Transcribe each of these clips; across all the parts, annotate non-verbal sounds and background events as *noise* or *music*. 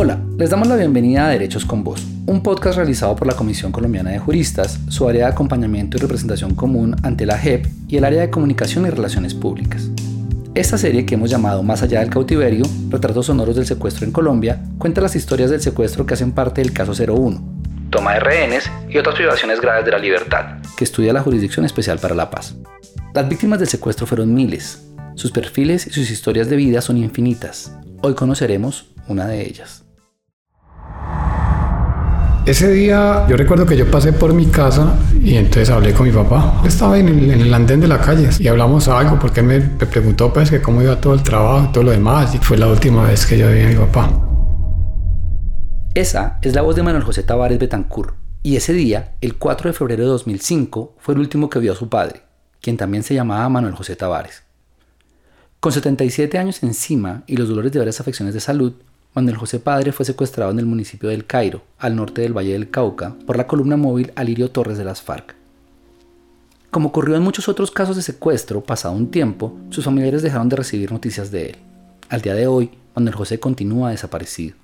Hola, les damos la bienvenida a Derechos con Voz, un podcast realizado por la Comisión Colombiana de Juristas, su área de acompañamiento y representación común ante la JEP y el área de comunicación y relaciones públicas. Esta serie que hemos llamado Más allá del cautiverio, retratos sonoros del secuestro en Colombia, cuenta las historias del secuestro que hacen parte del caso 01, toma de rehenes y otras privaciones graves de la libertad, que estudia la Jurisdicción Especial para la Paz. Las víctimas del secuestro fueron miles. Sus perfiles y sus historias de vida son infinitas. Hoy conoceremos una de ellas. Ese día yo recuerdo que yo pasé por mi casa y entonces hablé con mi papá. Estaba en el, andén de la calle y hablamos algo porque él me, preguntó pues que cómo iba todo el trabajo y todo lo demás y fue la última vez que yo vi a mi papá. Esa es la voz de Manuel José Tavares Betancourt y ese día, el 4 de febrero de 2005, fue el último que vio a su padre, quien también se llamaba Manuel José Tavares. Con 77 años encima y los dolores de varias afecciones de salud, Manuel José Padre fue secuestrado en el municipio del Cairo, al norte del Valle del Cauca, por la columna móvil Alirio Torres de las FARC. Como ocurrió en muchos otros casos de secuestro, pasado un tiempo, sus familiares dejaron de recibir noticias de él. Al día de hoy, Manuel José continúa desaparecido.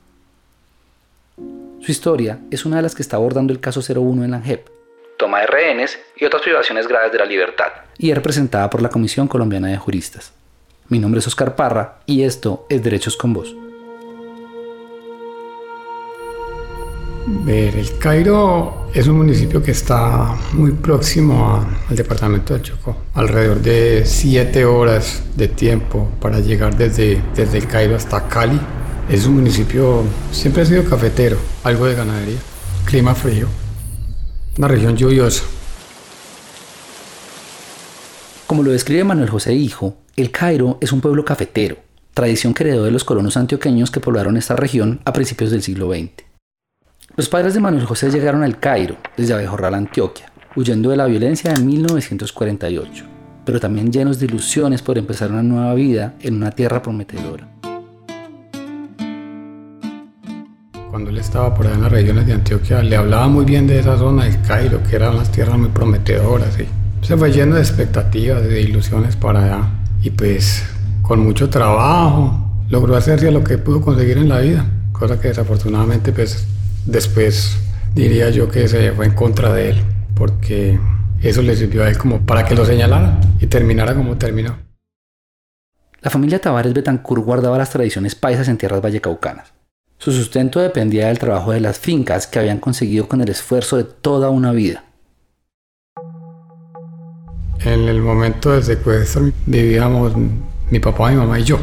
Su historia es una de las que está abordando el caso 01 en la JEP, toma de rehenes y otras privaciones graves de la libertad, y es representada por la Comisión Colombiana de Juristas. Mi nombre es Oscar Parra y esto es Derechos con Vos. El Cairo es un municipio que está muy próximo al departamento del Chocó, alrededor de siete horas de tiempo para llegar desde, desde el Cairo hasta Cali. Es un municipio, siempre ha sido cafetero, algo de ganadería, clima frío, una región lluviosa. Como lo describe Manuel José Hijo, el Cairo es un pueblo cafetero, tradición que heredó de los colonos antioqueños que poblaron esta región a principios del siglo XX. Los padres de Manuel José llegaron al Cairo, desde Abejorral, Antioquia, huyendo de la violencia en 1948, pero también llenos de ilusiones por empezar una nueva vida en una tierra prometedora. Cuando él estaba por allá en las regiones de Antioquia, le hablaba muy bien de esa zona del Cairo, que eran unas tierras muy prometedoras. Y se fue lleno de expectativas, de ilusiones para allá. Y pues con mucho trabajo logró hacerse lo que pudo conseguir en la vida, cosa que desafortunadamente pues Después diría yo que se fue en contra de él, porque eso le sirvió a él como para que lo señalara y terminara como terminó. La familia Tavares Betancourt guardaba las tradiciones paisas en tierras vallecaucanas. Su sustento dependía del trabajo de las fincas que habían conseguido con el esfuerzo de toda una vida. En el momento del secuestro vivíamos mi papá, mi mamá y yo,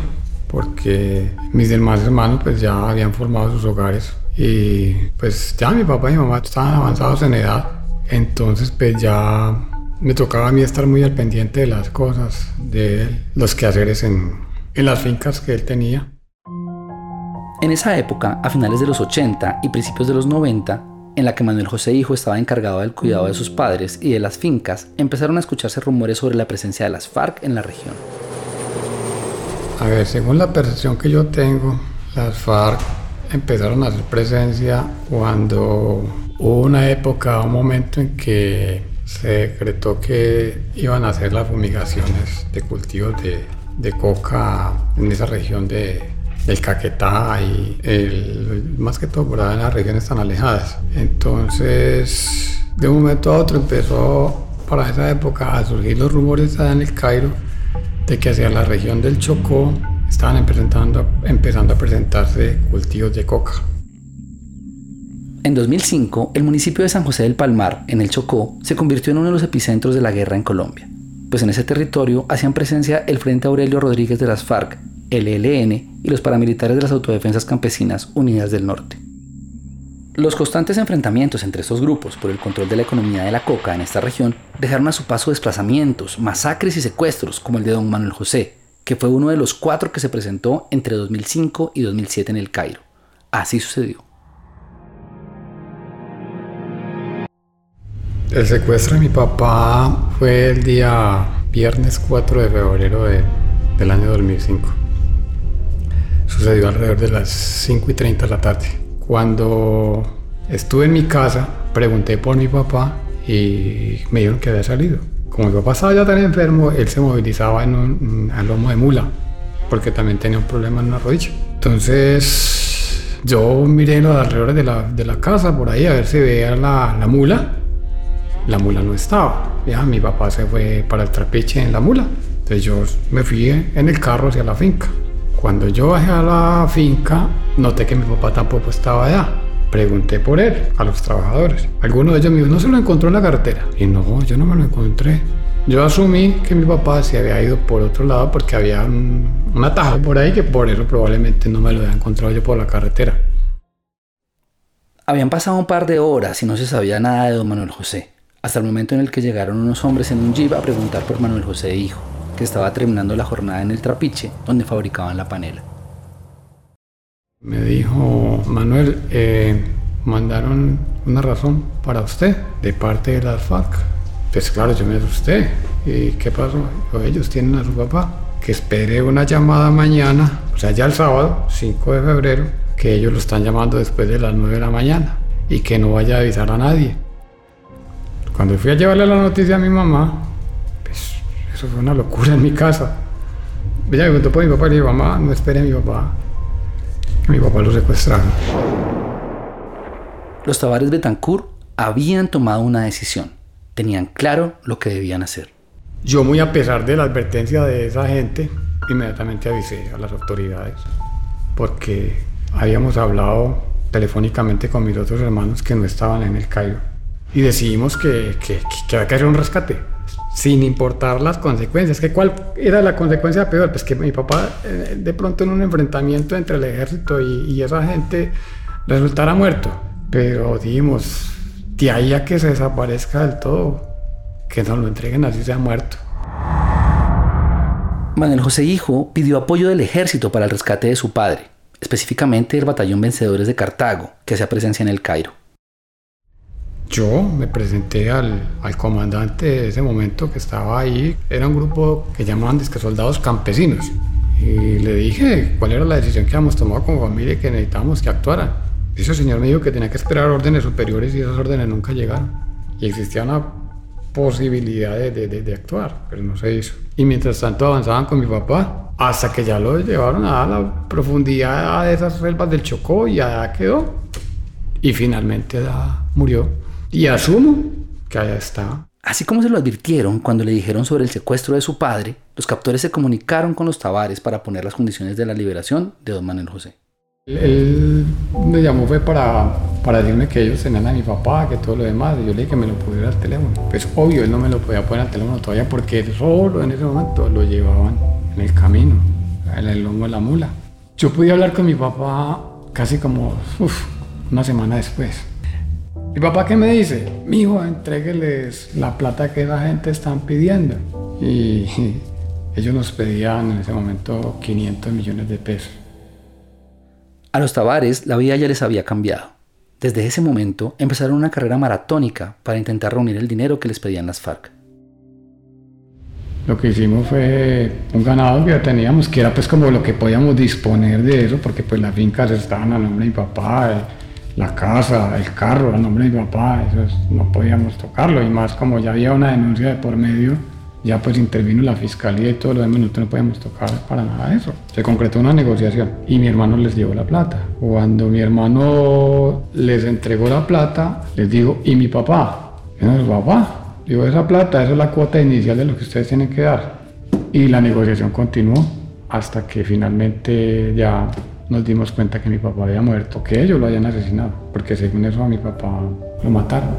porque mis demás hermanos pues ya habían formado sus hogares y pues ya mi papá y mi mamá estaban avanzados en edad, entonces pues ya me tocaba a mí estar muy al pendiente de las cosas, de los quehaceres en, en las fincas que él tenía. En esa época, a finales de los 80 y principios de los 90, en la que Manuel José Hijo estaba encargado del cuidado de sus padres y de las fincas, empezaron a escucharse rumores sobre la presencia de las FARC en la región. A ver, según la percepción que yo tengo, las FARC empezaron a hacer presencia cuando hubo una época, un momento en que se decretó que iban a hacer las fumigaciones de cultivos de, de coca en esa región de, del Caquetá y el, más que todo por en las regiones tan alejadas. Entonces, de un momento a otro empezó para esa época a surgir los rumores allá en el Cairo de que hacia la región del Chocó estaban empezando, a presentarse cultivos de coca. En 2005, el municipio de San José del Palmar, en el Chocó, se convirtió en uno de los epicentros de la guerra en Colombia, pues en ese territorio hacían presencia el Frente Aurelio Rodríguez de las FARC, el ELN y los paramilitares de las Autodefensas Campesinas Unidas del Norte. Los constantes enfrentamientos entre estos grupos por el control de la economía de la coca en esta región dejaron a su paso desplazamientos, masacres y secuestros como el de don Manuel José, que fue uno de los cuatro que se presentó entre 2005 y 2007 en el Cairo. Así sucedió. El secuestro de mi papá fue el día viernes 4 de febrero del año 2005. Sucedió alrededor de las 5 y 30 de la tarde. Cuando estuve en mi casa, pregunté por mi papá y me dijeron que había salido. Como mi papá estaba ya tan enfermo, él se movilizaba en un, lomo de mula, porque también tenía un problema en una rodilla. Entonces Yo miré los alrededores de la, de la casa por ahí a ver si veía la, la mula. La mula no estaba. Ya mi papá se fue para el trapiche en la mula. Entonces yo me fui en el carro hacia la finca. Cuando yo bajé a la finca, noté que mi papá tampoco estaba allá. Pregunté por él a los trabajadores. Alguno de ellos me dijo, no se lo encontró en la carretera. Y no, yo no me lo encontré. Yo asumí que mi papá se había ido por otro lado porque había un, un por ahí que por eso probablemente no me lo había encontrado yo por la carretera. Habían pasado un par de horas y no se sabía nada de don Manuel José, hasta el momento en el que llegaron unos hombres en un jeep a preguntar por Manuel José hijo, que estaba terminando la jornada en el trapiche donde fabricaban la panela. Me dijo, Manuel, eh, mandaron una razón para usted de parte de las FARC. Pues claro, yo me asusté. ¿Y qué pasó? ellos tienen a su papá. Que espere una llamada mañana, o sea, ya el sábado, 5 de febrero, que ellos lo están llamando después de las 9 de la mañana y que no vaya a avisar a nadie. Cuando fui a llevarle la noticia a mi mamá, pues eso fue una locura en mi casa. Ella me preguntó por mi papá y le dije, mamá, no espere a mi papá, mi papá lo secuestraron. Los Tavares Betancourt habían tomado una decisión tenían claro lo que debían hacer. Yo muy a pesar de la advertencia de esa gente, inmediatamente avisé a las autoridades, porque habíamos hablado telefónicamente con mis otros hermanos que no estaban en el Cairo y decidimos que, que, que había que hacer un rescate, sin importar las consecuencias. ¿Que ¿Cuál era la consecuencia peor? Pues que mi papá eh, de pronto en un enfrentamiento entre el ejército y, y esa gente resultara muerto. Pero dijimos, de ahí a que se desaparezca del todo, que no lo entreguen así sea muerto. Manuel José Hijo pidió apoyo del ejército para el rescate de su padre, específicamente del batallón Vencedores de Cartago, que hacía presencia en el Cairo. Yo me presenté al, al, comandante de ese momento que estaba ahí. Era un grupo que llamaban disque soldados campesinos. Y le dije cuál era la decisión que habíamos tomado como familia y que necesitábamos que actuaran. Ese señor me dijo que tenía que esperar órdenes superiores y esas órdenes nunca llegaron. Y existía una posibilidad de, de, de, actuar, pero no se hizo. Y mientras tanto avanzaban con mi papá hasta que ya lo llevaron a la profundidad de esas selvas del Chocó y allá quedó. Y finalmente murió. Y asumo que allá está. Así como se lo advirtieron cuando le dijeron sobre el secuestro de su padre, los captores se comunicaron con los Tavares para poner las condiciones de la liberación de don Manuel José. Él me llamó fue para, para decirme que ellos tenían a mi papá, que todo lo demás, y yo le dije que me lo pudiera al teléfono. Pues obvio, él no me lo podía poner al teléfono todavía porque solo en ese momento lo llevaban en el camino, en el lomo de la mula. Yo pude hablar con mi papá casi como uf, una semana después. ¿Mi papá qué me dice? Mi hijo, entrégueles la plata que la gente están pidiendo. Y *laughs* ellos nos pedían en ese momento 500 millones de pesos. A los Tavares la vida ya les había cambiado. Desde ese momento empezaron una carrera maratónica para intentar reunir el dinero que les pedían las FARC. Lo que hicimos fue un ganado que ya teníamos, que era pues como lo que podíamos disponer de eso, porque pues las fincas estaban a nombre de mi papá, eh, la casa, el carro a nombre de mi papá, eso no podíamos tocarlo, y más como ya había una denuncia de por medio, ya pues intervino la fiscalía y todo lo demás, nosotros no podíamos tocar para nada eso. Se concretó una negociación y mi hermano les llevó la plata. Cuando mi hermano les entregó la plata, les digo, ¿y mi papá? ¿No es papá? Digo, esa plata, esa es la cuota inicial de lo que ustedes tienen que dar. Y la negociación continuó hasta que finalmente ya nos dimos cuenta que mi papá había muerto, que ellos lo habían asesinado, porque según eso a mi papá lo mataron.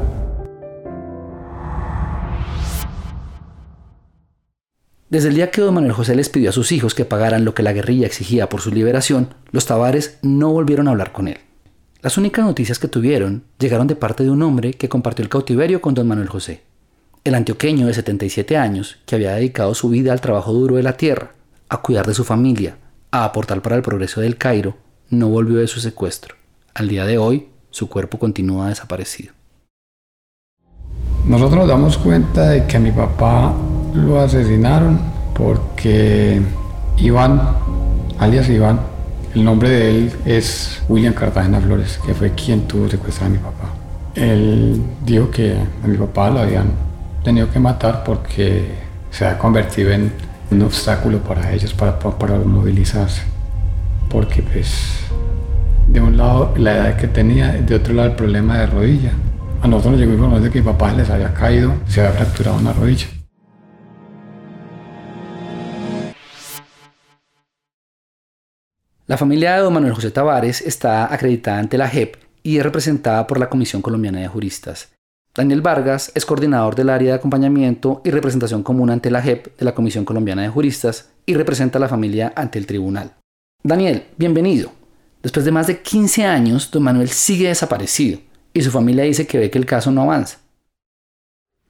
Desde el día que don Manuel José les pidió a sus hijos que pagaran lo que la guerrilla exigía por su liberación, los Tavares no volvieron a hablar con él. Las únicas noticias que tuvieron llegaron de parte de un hombre que compartió el cautiverio con don Manuel José, el antioqueño de 77 años que había dedicado su vida al trabajo duro de la tierra, a cuidar de su familia, a aportar para el progreso del Cairo, no volvió de su secuestro. Al día de hoy, su cuerpo continúa desaparecido. Nosotros nos damos cuenta de que a mi papá lo asesinaron porque Iván, alias Iván, el nombre de él es William Cartagena Flores, que fue quien tuvo secuestrar a mi papá. Él dijo que a mi papá lo habían tenido que matar porque se ha convertido en un obstáculo para ellos, para, para movilizarse. Porque pues De un lado la edad que tenía, de otro lado el problema de rodilla. A nosotros nos llegó información de que mi papá les había caído, se había fracturado una rodilla. La familia de don Manuel José Tavares está acreditada ante la JEP y es representada por la Comisión Colombiana de Juristas. Daniel Vargas es coordinador del área de acompañamiento y representación común ante la JEP de la Comisión Colombiana de Juristas y representa a la familia ante el tribunal. Daniel, bienvenido. Después de más de 15 años, don Manuel sigue desaparecido y su familia dice que ve que el caso no avanza.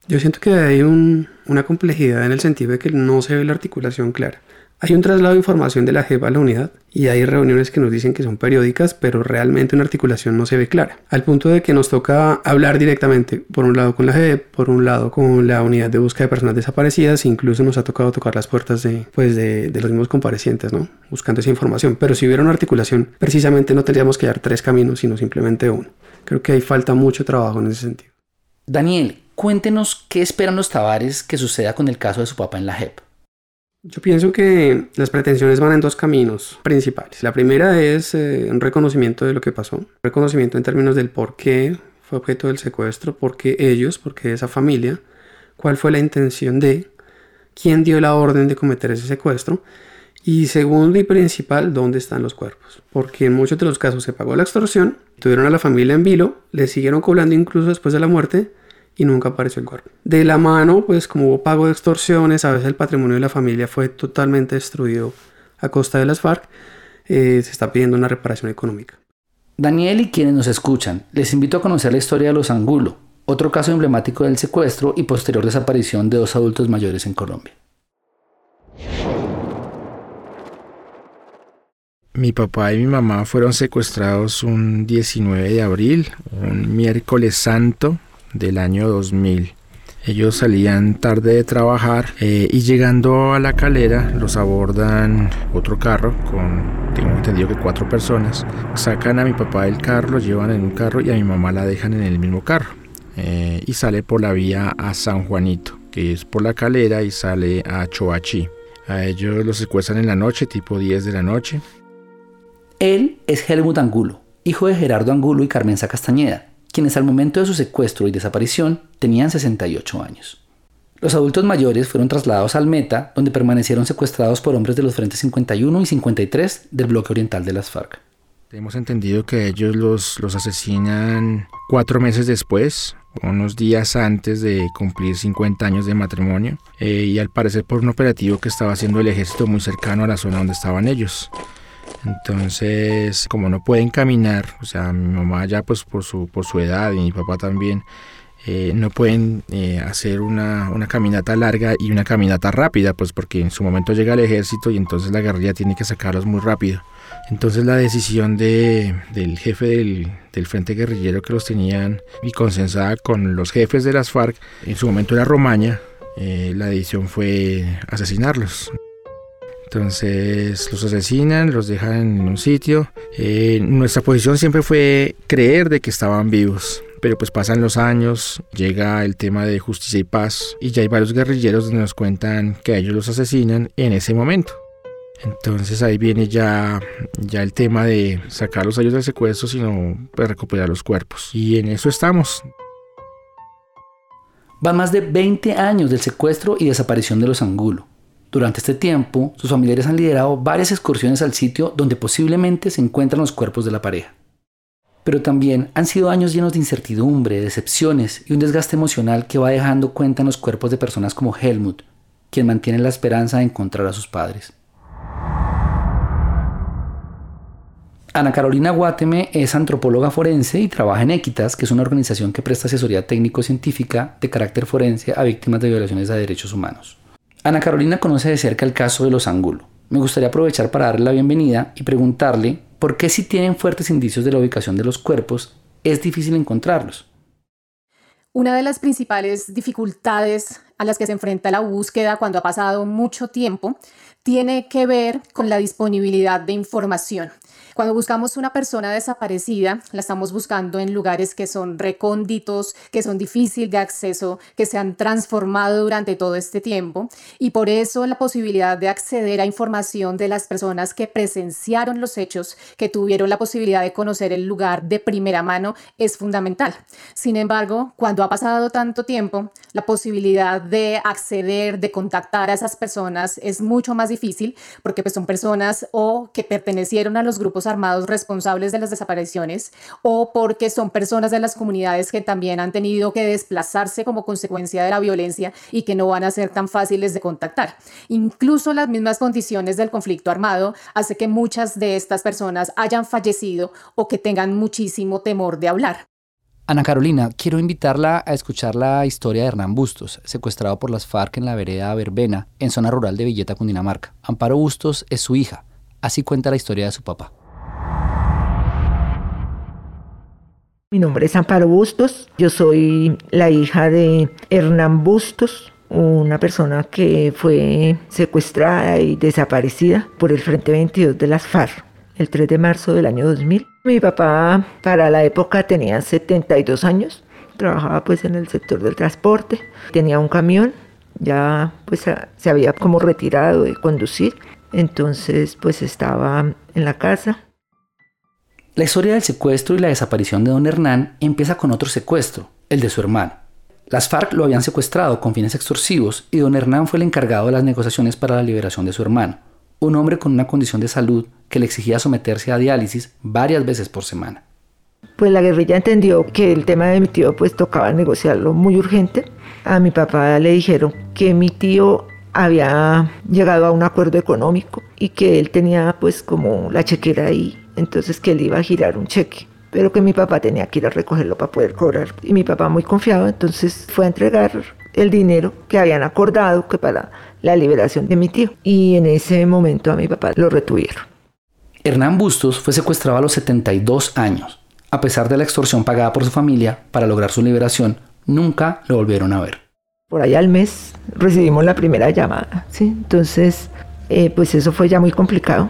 Yo siento que hay una complejidad en el sentido de que no se ve la articulación clara. Hay un traslado de información de la JEP a la unidad y hay reuniones que nos dicen que son periódicas, pero realmente una articulación no se ve clara. Al punto de que nos toca hablar directamente, por un lado con la JEP, por un lado con la unidad de búsqueda de personas desaparecidas, incluso nos ha tocado tocar las puertas de, pues de, los mismos comparecientes, ¿no? Buscando esa información. Pero si hubiera una articulación, precisamente no tendríamos que dar tres caminos, sino simplemente uno. Creo que ahí falta mucho trabajo en ese sentido. Daniel, cuéntenos qué esperan los Tavares que suceda con el caso de su papá en la JEP. Yo pienso que las pretensiones van en dos caminos principales. La primera es eh, un reconocimiento de lo que pasó, reconocimiento en términos del por qué fue objeto del secuestro, por qué ellos, por qué esa familia, cuál fue la intención de, quién dio la orden de cometer ese secuestro y segundo y principal, dónde están los cuerpos. Porque en muchos de los casos se pagó la extorsión, tuvieron a la familia en vilo, le siguieron cobrando incluso después de la muerte y nunca apareció el cuerpo. De la mano, pues como hubo pago de extorsiones, a veces el patrimonio de la familia fue totalmente destruido a costa de las FARC, eh, se está pidiendo una reparación económica. Daniel y quienes nos escuchan, les invito a conocer la historia de los Angulo, otro caso emblemático del secuestro y posterior desaparición de dos adultos mayores en Colombia. Mi papá y mi mamá fueron secuestrados un 19 de abril, un miércoles santo del año 2000. Ellos salían tarde de trabajar eh, y llegando a la calera los abordan otro carro con, tengo entendido que cuatro personas. Sacan a mi papá del carro, lo llevan en un carro y a mi mamá la dejan en el mismo carro. Eh, y sale por la vía a San Juanito, que es por la calera y sale a Choachí. A ellos los secuestran en la noche, tipo 10 de la noche. Él es Helmut Angulo, hijo de Gerardo Angulo y Carmenza Castañeda, quienes al momento de su secuestro y desaparición tenían 68 años. Los adultos mayores fueron trasladados al Meta, donde permanecieron secuestrados por hombres de los frentes 51 y 53 del bloque oriental de las FARC. Hemos entendido que ellos los, los asesinan cuatro meses después, unos días antes de cumplir 50 años de matrimonio, eh, y al parecer por un operativo que estaba haciendo el ejército muy cercano a la zona donde estaban ellos. Entonces, como no pueden caminar, o sea, mi mamá ya pues por su, por su edad y mi papá también, eh, no pueden eh, hacer una, una, caminata larga y una caminata rápida, pues porque en su momento llega el ejército y entonces la guerrilla tiene que sacarlos muy rápido. Entonces la decisión de, del jefe del, del, frente guerrillero que los tenían y consensada con los jefes de las FARC, en su momento era Romaña, eh, la decisión fue asesinarlos. Entonces los asesinan, los dejan en un sitio. Eh, nuestra posición siempre fue creer de que estaban vivos. Pero pues pasan los años, llega el tema de justicia y paz y ya hay varios guerrilleros donde nos cuentan que ellos los asesinan en ese momento. Entonces ahí viene ya, ya el tema de sacarlos a ellos del secuestro, sino pues, recuperar los cuerpos. Y en eso estamos. Van más de 20 años del secuestro y desaparición de los Angulo. Durante este tiempo, sus familiares han liderado varias excursiones al sitio donde posiblemente se encuentran los cuerpos de la pareja. Pero también han sido años llenos de incertidumbre, decepciones y un desgaste emocional que va dejando cuenta en los cuerpos de personas como Helmut, quien mantiene la esperanza de encontrar a sus padres. Ana Carolina Guateme es antropóloga forense y trabaja en Equitas, que es una organización que presta asesoría técnico-científica de carácter forense a víctimas de violaciones a derechos humanos. Ana Carolina conoce de cerca el caso de los ángulos. Me gustaría aprovechar para darle la bienvenida y preguntarle por qué si tienen fuertes indicios de la ubicación de los cuerpos es difícil encontrarlos. Una de las principales dificultades a las que se enfrenta la búsqueda cuando ha pasado mucho tiempo tiene que ver con la disponibilidad de información. Cuando buscamos una persona desaparecida, la estamos buscando en lugares que son recónditos, que son difíciles de acceso, que se han transformado durante todo este tiempo y por eso la posibilidad de acceder a información de las personas que presenciaron los hechos, que tuvieron la posibilidad de conocer el lugar de primera mano es fundamental. Sin embargo, cuando ha pasado tanto tiempo, la posibilidad de acceder, de contactar a esas personas es mucho más difícil porque pues, son personas o que pertenecieron a los grupos armados responsables de las desapariciones o porque son personas de las comunidades que también han tenido que desplazarse como consecuencia de la violencia y que no van a ser tan fáciles de contactar. Incluso las mismas condiciones del conflicto armado hace que muchas de estas personas hayan fallecido o que tengan muchísimo temor de hablar. Ana Carolina, quiero invitarla a escuchar la historia de Hernán Bustos, secuestrado por las FARC en la vereda Verbena, en zona rural de Villeta, Cundinamarca. Amparo Bustos es su hija. Así cuenta la historia de su papá. Mi nombre es Amparo Bustos, yo soy la hija de Hernán Bustos, una persona que fue secuestrada y desaparecida por el Frente 22 de las FARC el 3 de marzo del año 2000. Mi papá para la época tenía 72 años, trabajaba pues en el sector del transporte, tenía un camión, ya pues se había como retirado de conducir, entonces pues estaba en la casa la historia del secuestro y la desaparición de don Hernán empieza con otro secuestro, el de su hermano. Las FARC lo habían secuestrado con fines extorsivos y don Hernán fue el encargado de las negociaciones para la liberación de su hermano, un hombre con una condición de salud que le exigía someterse a diálisis varias veces por semana. Pues la guerrilla entendió que el tema de mi tío pues tocaba negociarlo muy urgente. A mi papá le dijeron que mi tío había llegado a un acuerdo económico y que él tenía pues como la chequera ahí entonces que él iba a girar un cheque, pero que mi papá tenía que ir a recogerlo para poder cobrar. Y mi papá muy confiado, entonces fue a entregar el dinero que habían acordado que para la liberación de mi tío. Y en ese momento a mi papá lo retuvieron. Hernán Bustos fue secuestrado a los 72 años. A pesar de la extorsión pagada por su familia para lograr su liberación, nunca lo volvieron a ver. Por allá al mes recibimos la primera llamada, ¿sí? Entonces, eh, pues eso fue ya muy complicado.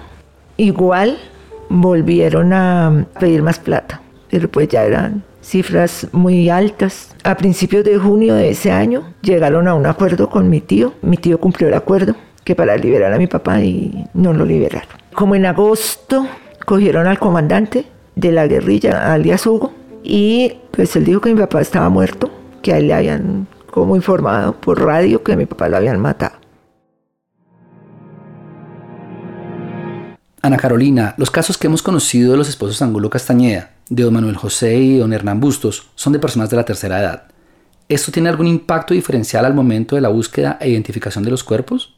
Igual volvieron a pedir más plata, pero pues ya eran cifras muy altas. A principios de junio de ese año llegaron a un acuerdo con mi tío. Mi tío cumplió el acuerdo que para liberar a mi papá y no lo liberaron. Como en agosto cogieron al comandante de la guerrilla, alias Hugo, y pues él dijo que mi papá estaba muerto, que a él le habían como informado por radio que a mi papá lo habían matado. Ana Carolina, los casos que hemos conocido de los esposos Angulo Castañeda, de don Manuel José y don Hernán Bustos, son de personas de la tercera edad. ¿Esto tiene algún impacto diferencial al momento de la búsqueda e identificación de los cuerpos?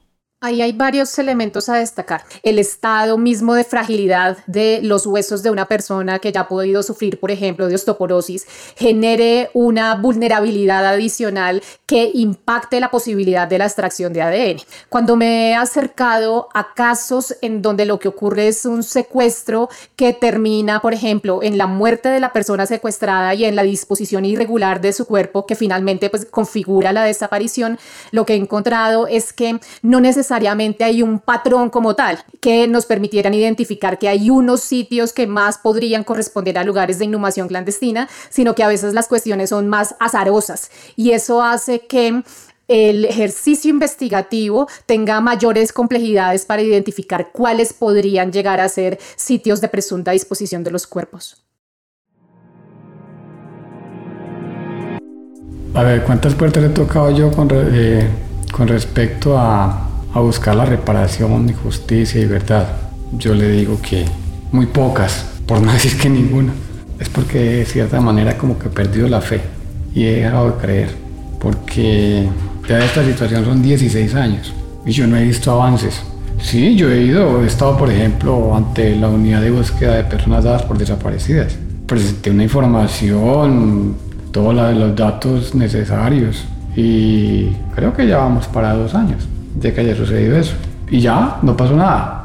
Ahí hay varios elementos a destacar. El estado mismo de fragilidad de los huesos de una persona que ya ha podido sufrir, por ejemplo, de osteoporosis, genere una vulnerabilidad adicional que impacte la posibilidad de la extracción de ADN. Cuando me he acercado a casos en donde lo que ocurre es un secuestro que termina, por ejemplo, en la muerte de la persona secuestrada y en la disposición irregular de su cuerpo que finalmente pues, configura la desaparición, lo que he encontrado es que no necesariamente necesariamente hay un patrón como tal que nos permitieran identificar que hay unos sitios que más podrían corresponder a lugares de inhumación clandestina, sino que a veces las cuestiones son más azarosas y eso hace que el ejercicio investigativo tenga mayores complejidades para identificar cuáles podrían llegar a ser sitios de presunta disposición de los cuerpos. A ver, ¿cuántas puertas he tocado yo con, eh, con respecto a a buscar la reparación y justicia y verdad. Yo le digo que muy pocas, por no *laughs* decir que ninguna. Es porque de cierta manera como que he perdido la fe y he dejado de creer. Porque ya esta situación son 16 años y yo no he visto avances. Sí, yo he ido, he estado por ejemplo ante la unidad de búsqueda de personas dadas por desaparecidas. Presenté una información, todos los datos necesarios y creo que ya vamos para dos años de que haya sucedido eso. Y ya, no pasó nada.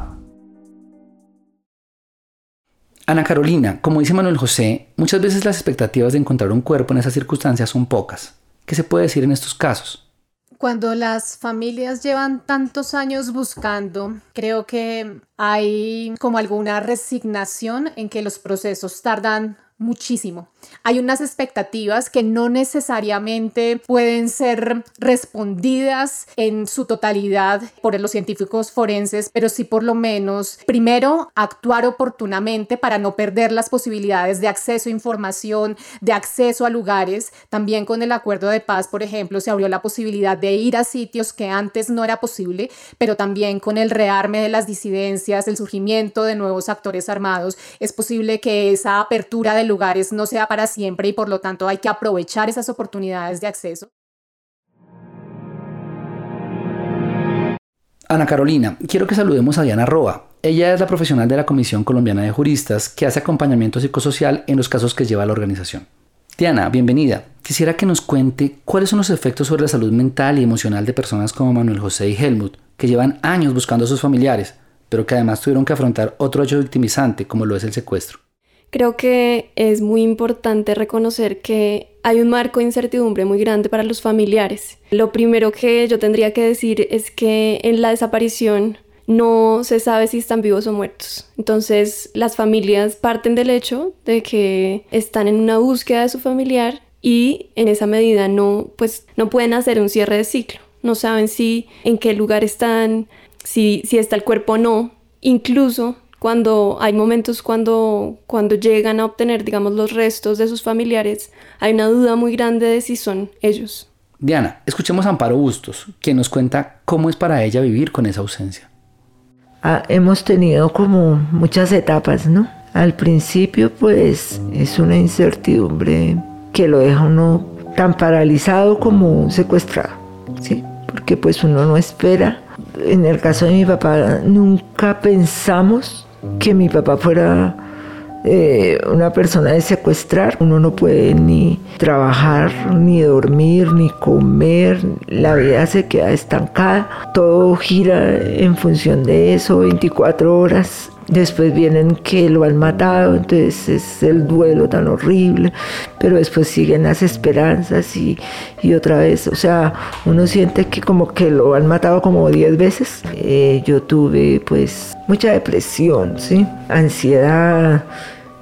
Ana Carolina, como dice Manuel José, muchas veces las expectativas de encontrar un cuerpo en esas circunstancias son pocas. ¿Qué se puede decir en estos casos? Cuando las familias llevan tantos años buscando, creo que hay como alguna resignación en que los procesos tardan muchísimo. Hay unas expectativas que no necesariamente pueden ser respondidas en su totalidad por los científicos forenses, pero sí por lo menos, primero, actuar oportunamente para no perder las posibilidades de acceso a información, de acceso a lugares. También con el acuerdo de paz, por ejemplo, se abrió la posibilidad de ir a sitios que antes no era posible, pero también con el rearme de las disidencias, el surgimiento de nuevos actores armados, es posible que esa apertura de lugares no sea para siempre y por lo tanto hay que aprovechar esas oportunidades de acceso. Ana Carolina, quiero que saludemos a Diana Roa. Ella es la profesional de la Comisión Colombiana de Juristas que hace acompañamiento psicosocial en los casos que lleva la organización. Diana, bienvenida. Quisiera que nos cuente cuáles son los efectos sobre la salud mental y emocional de personas como Manuel José y Helmut, que llevan años buscando a sus familiares, pero que además tuvieron que afrontar otro hecho victimizante como lo es el secuestro. Creo que es muy importante reconocer que hay un marco de incertidumbre muy grande para los familiares. Lo primero que yo tendría que decir es que en la desaparición no se sabe si están vivos o muertos. Entonces las familias parten del hecho de que están en una búsqueda de su familiar y en esa medida no, pues, no pueden hacer un cierre de ciclo. No saben si en qué lugar están, si, si está el cuerpo o no. Incluso cuando hay momentos cuando, cuando llegan a obtener, digamos, los restos de sus familiares, hay una duda muy grande de si son ellos. Diana, escuchemos a Amparo Bustos, quien nos cuenta cómo es para ella vivir con esa ausencia. Ah, hemos tenido como muchas etapas, ¿no? Al principio, pues, es una incertidumbre que lo deja uno tan paralizado como secuestrado, ¿sí? Porque pues uno no espera. En el caso de mi papá, nunca pensamos que mi papá fuera eh, una persona de secuestrar. Uno no puede ni trabajar, ni dormir, ni comer. La vida se queda estancada. Todo gira en función de eso, 24 horas. Después vienen que lo han matado, entonces es el duelo tan horrible, pero después siguen las esperanzas y, y otra vez, o sea, uno siente que como que lo han matado como 10 veces. Eh, yo tuve pues mucha depresión, ¿sí? ansiedad,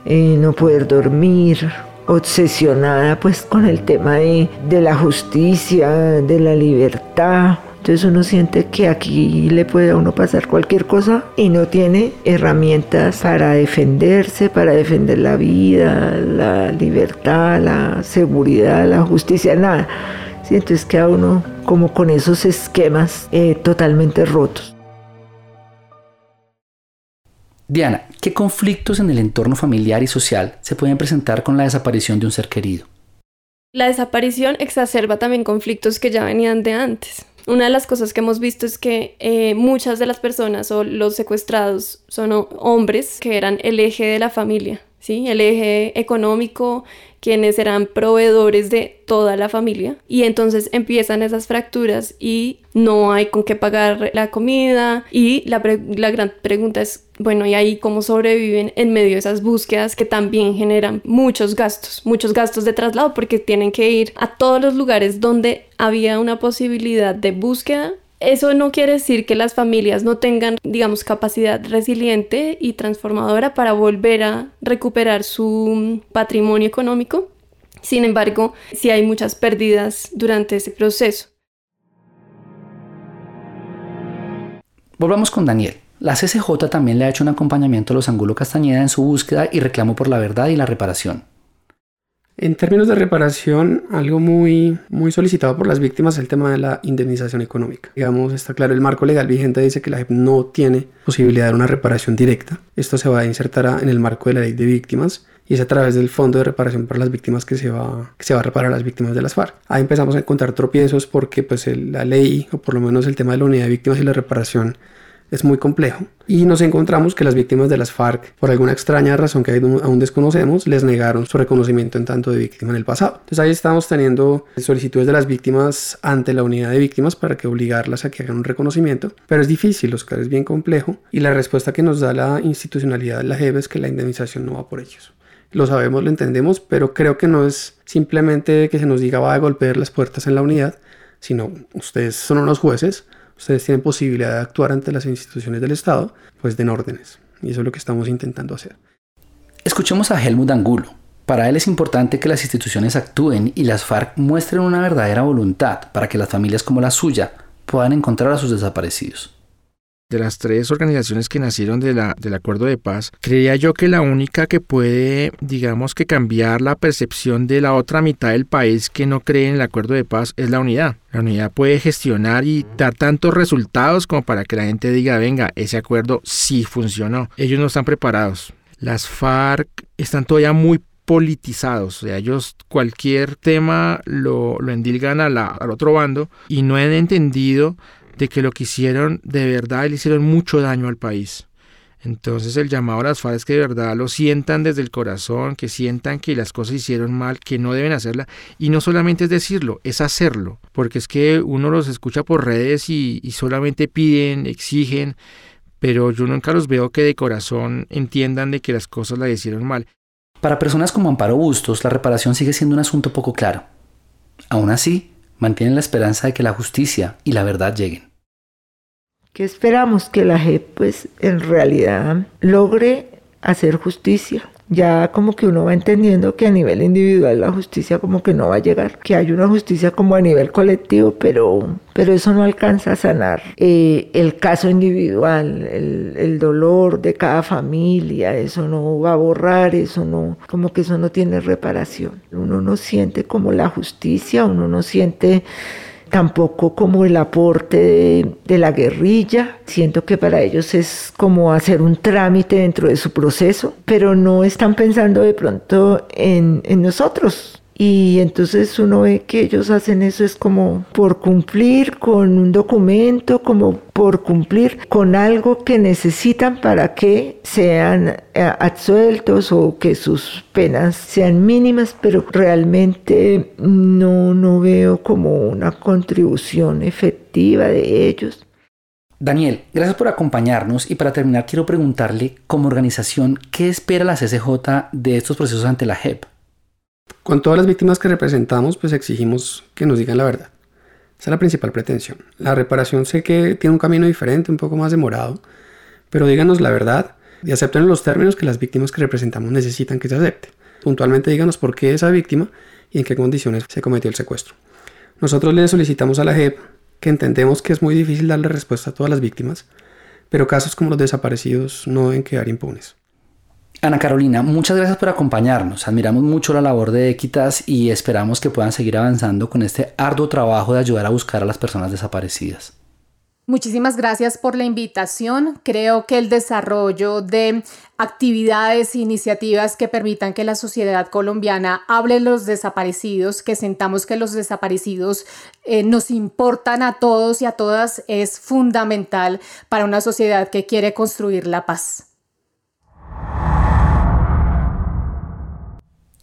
eh, no poder dormir, obsesionada pues con el tema de, de la justicia, de la libertad. Entonces uno siente que aquí le puede a uno pasar cualquier cosa y no tiene herramientas para defenderse, para defender la vida, la libertad, la seguridad, la justicia, nada. ¿Sí? Entonces queda uno como con esos esquemas eh, totalmente rotos. Diana, ¿qué conflictos en el entorno familiar y social se pueden presentar con la desaparición de un ser querido? La desaparición exacerba también conflictos que ya venían de antes. Una de las cosas que hemos visto es que eh, muchas de las personas o los secuestrados son hombres que eran el eje de la familia, ¿sí? El eje económico, quienes eran proveedores de toda la familia. Y entonces empiezan esas fracturas y no hay con qué pagar la comida. Y la, la gran pregunta es, bueno, ¿y ahí cómo sobreviven en medio de esas búsquedas que también generan muchos gastos, muchos gastos de traslado porque tienen que ir a todos los lugares donde había una posibilidad de búsqueda eso no quiere decir que las familias no tengan, digamos, capacidad resiliente y transformadora para volver a recuperar su patrimonio económico. Sin embargo, sí hay muchas pérdidas durante ese proceso. Volvamos con Daniel. La CCJ también le ha hecho un acompañamiento a los Angulo Castañeda en su búsqueda y reclamo por la verdad y la reparación. En términos de reparación, algo muy, muy solicitado por las víctimas es el tema de la indemnización económica. Digamos, está claro, el marco legal vigente dice que la JEP no tiene posibilidad de una reparación directa. Esto se va a insertar en el marco de la ley de víctimas y es a través del Fondo de Reparación para las Víctimas que se va, que se va a reparar a las víctimas de las FARC. Ahí empezamos a encontrar tropiezos porque pues la ley, o por lo menos el tema de la unidad de víctimas y la reparación, es muy complejo. Y nos encontramos que las víctimas de las FARC, por alguna extraña razón que aún desconocemos, les negaron su reconocimiento en tanto de víctima en el pasado. Entonces ahí estamos teniendo solicitudes de las víctimas ante la unidad de víctimas para que obligarlas a que hagan un reconocimiento, pero es difícil, Oscar, es bien complejo y la respuesta que nos da la institucionalidad de la JEB es que la indemnización no va por ellos. Lo sabemos, lo entendemos, pero creo que no es simplemente que se nos diga va a golpear las puertas en la unidad, sino ustedes son unos jueces, ustedes tienen posibilidad de actuar ante las instituciones del Estado, pues den órdenes. Y eso es lo que estamos intentando hacer. Escuchemos a Helmut Angulo. Para él es importante que las instituciones actúen y las FARC muestren una verdadera voluntad para que las familias como la suya puedan encontrar a sus desaparecidos de las tres organizaciones que nacieron de la, del acuerdo de paz, creía yo que la única que puede, digamos que cambiar la percepción de la otra mitad del país que no cree en el acuerdo de paz es la unidad. La unidad puede gestionar y dar tantos resultados como para que la gente diga, venga, ese acuerdo sí funcionó. Ellos no están preparados. Las FARC están todavía muy politizados, o sea, ellos cualquier tema lo, lo endilgan al otro bando y no han entendido de que lo que hicieron de verdad le hicieron mucho daño al país. Entonces el llamado a las FARC es que de verdad lo sientan desde el corazón, que sientan que las cosas hicieron mal, que no deben hacerla. Y no solamente es decirlo, es hacerlo. Porque es que uno los escucha por redes y, y solamente piden, exigen, pero yo nunca los veo que de corazón entiendan de que las cosas las hicieron mal. Para personas como Amparo Bustos, la reparación sigue siendo un asunto poco claro. Aún así, mantienen la esperanza de que la justicia y la verdad lleguen. ¿Qué esperamos? Que la JEP pues en realidad logre hacer justicia. Ya como que uno va entendiendo que a nivel individual la justicia como que no va a llegar, que hay una justicia como a nivel colectivo, pero, pero eso no alcanza a sanar eh, el caso individual, el, el dolor de cada familia, eso no va a borrar, eso no, como que eso no tiene reparación. Uno no siente como la justicia, uno no siente tampoco como el aporte de, la guerrilla. Siento que para ellos es como hacer un trámite dentro de su proceso, pero no están pensando de pronto en, en nosotros, y entonces uno ve que ellos hacen eso es como por cumplir con un documento, como por cumplir con algo que necesitan para que sean eh, absueltos o que sus penas sean mínimas, pero realmente no, no veo como una contribución efectiva de ellos. Daniel, gracias por acompañarnos y para terminar quiero preguntarle como organización, ¿qué espera la CCJ de estos procesos ante la JEP? Con todas las víctimas que representamos, pues exigimos que nos digan la verdad. Esa es la principal pretensión. La reparación sé que tiene un camino diferente, un poco más demorado, pero díganos la verdad y acepten los términos que las víctimas que representamos necesitan que se acepte. Puntualmente díganos por qué esa víctima y en qué condiciones se cometió el secuestro. Nosotros le solicitamos a la JEP que entendemos que es muy difícil darle respuesta a todas las víctimas, pero casos como los desaparecidos no deben quedar impunes. Ana Carolina, muchas gracias por acompañarnos. Admiramos mucho la labor de Equitas y esperamos que puedan seguir avanzando con este arduo trabajo de ayudar a buscar a las personas desaparecidas. Muchísimas gracias por la invitación. Creo que el desarrollo de actividades e iniciativas que permitan que la sociedad colombiana hable de los desaparecidos, que sentamos que los desaparecidos eh, nos importan a todos y a todas, es fundamental para una sociedad que quiere construir la paz.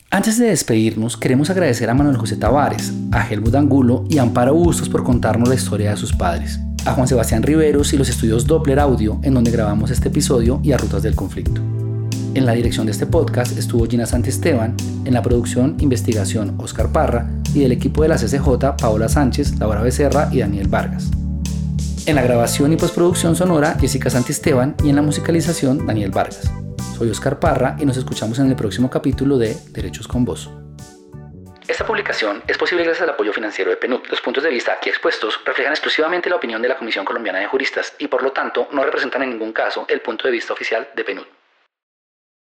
Antes de despedirnos, queremos agradecer a Manuel José Tavares, a Helmut Angulo y a Amparo Bustos por contarnos la historia de sus padres, a Juan Sebastián Riveros y los estudios Doppler Audio en donde grabamos este episodio y a Rutas del Conflicto. En la dirección de este podcast estuvo Gina Santisteban, en la producción Investigación Oscar Parra y del equipo de la CCJ Paola Sánchez, Laura Becerra y Daniel Vargas. En la grabación y postproducción sonora Jessica Santisteban y en la musicalización Daniel Vargas. Soy Oscar Parra y nos escuchamos en el próximo capítulo de Derechos con Voz. Esta publicación es posible gracias al apoyo financiero de PNUD. Los puntos de vista aquí expuestos reflejan exclusivamente la opinión de la Comisión Colombiana de Juristas y por lo tanto no representan en ningún caso el punto de vista oficial de PNUD.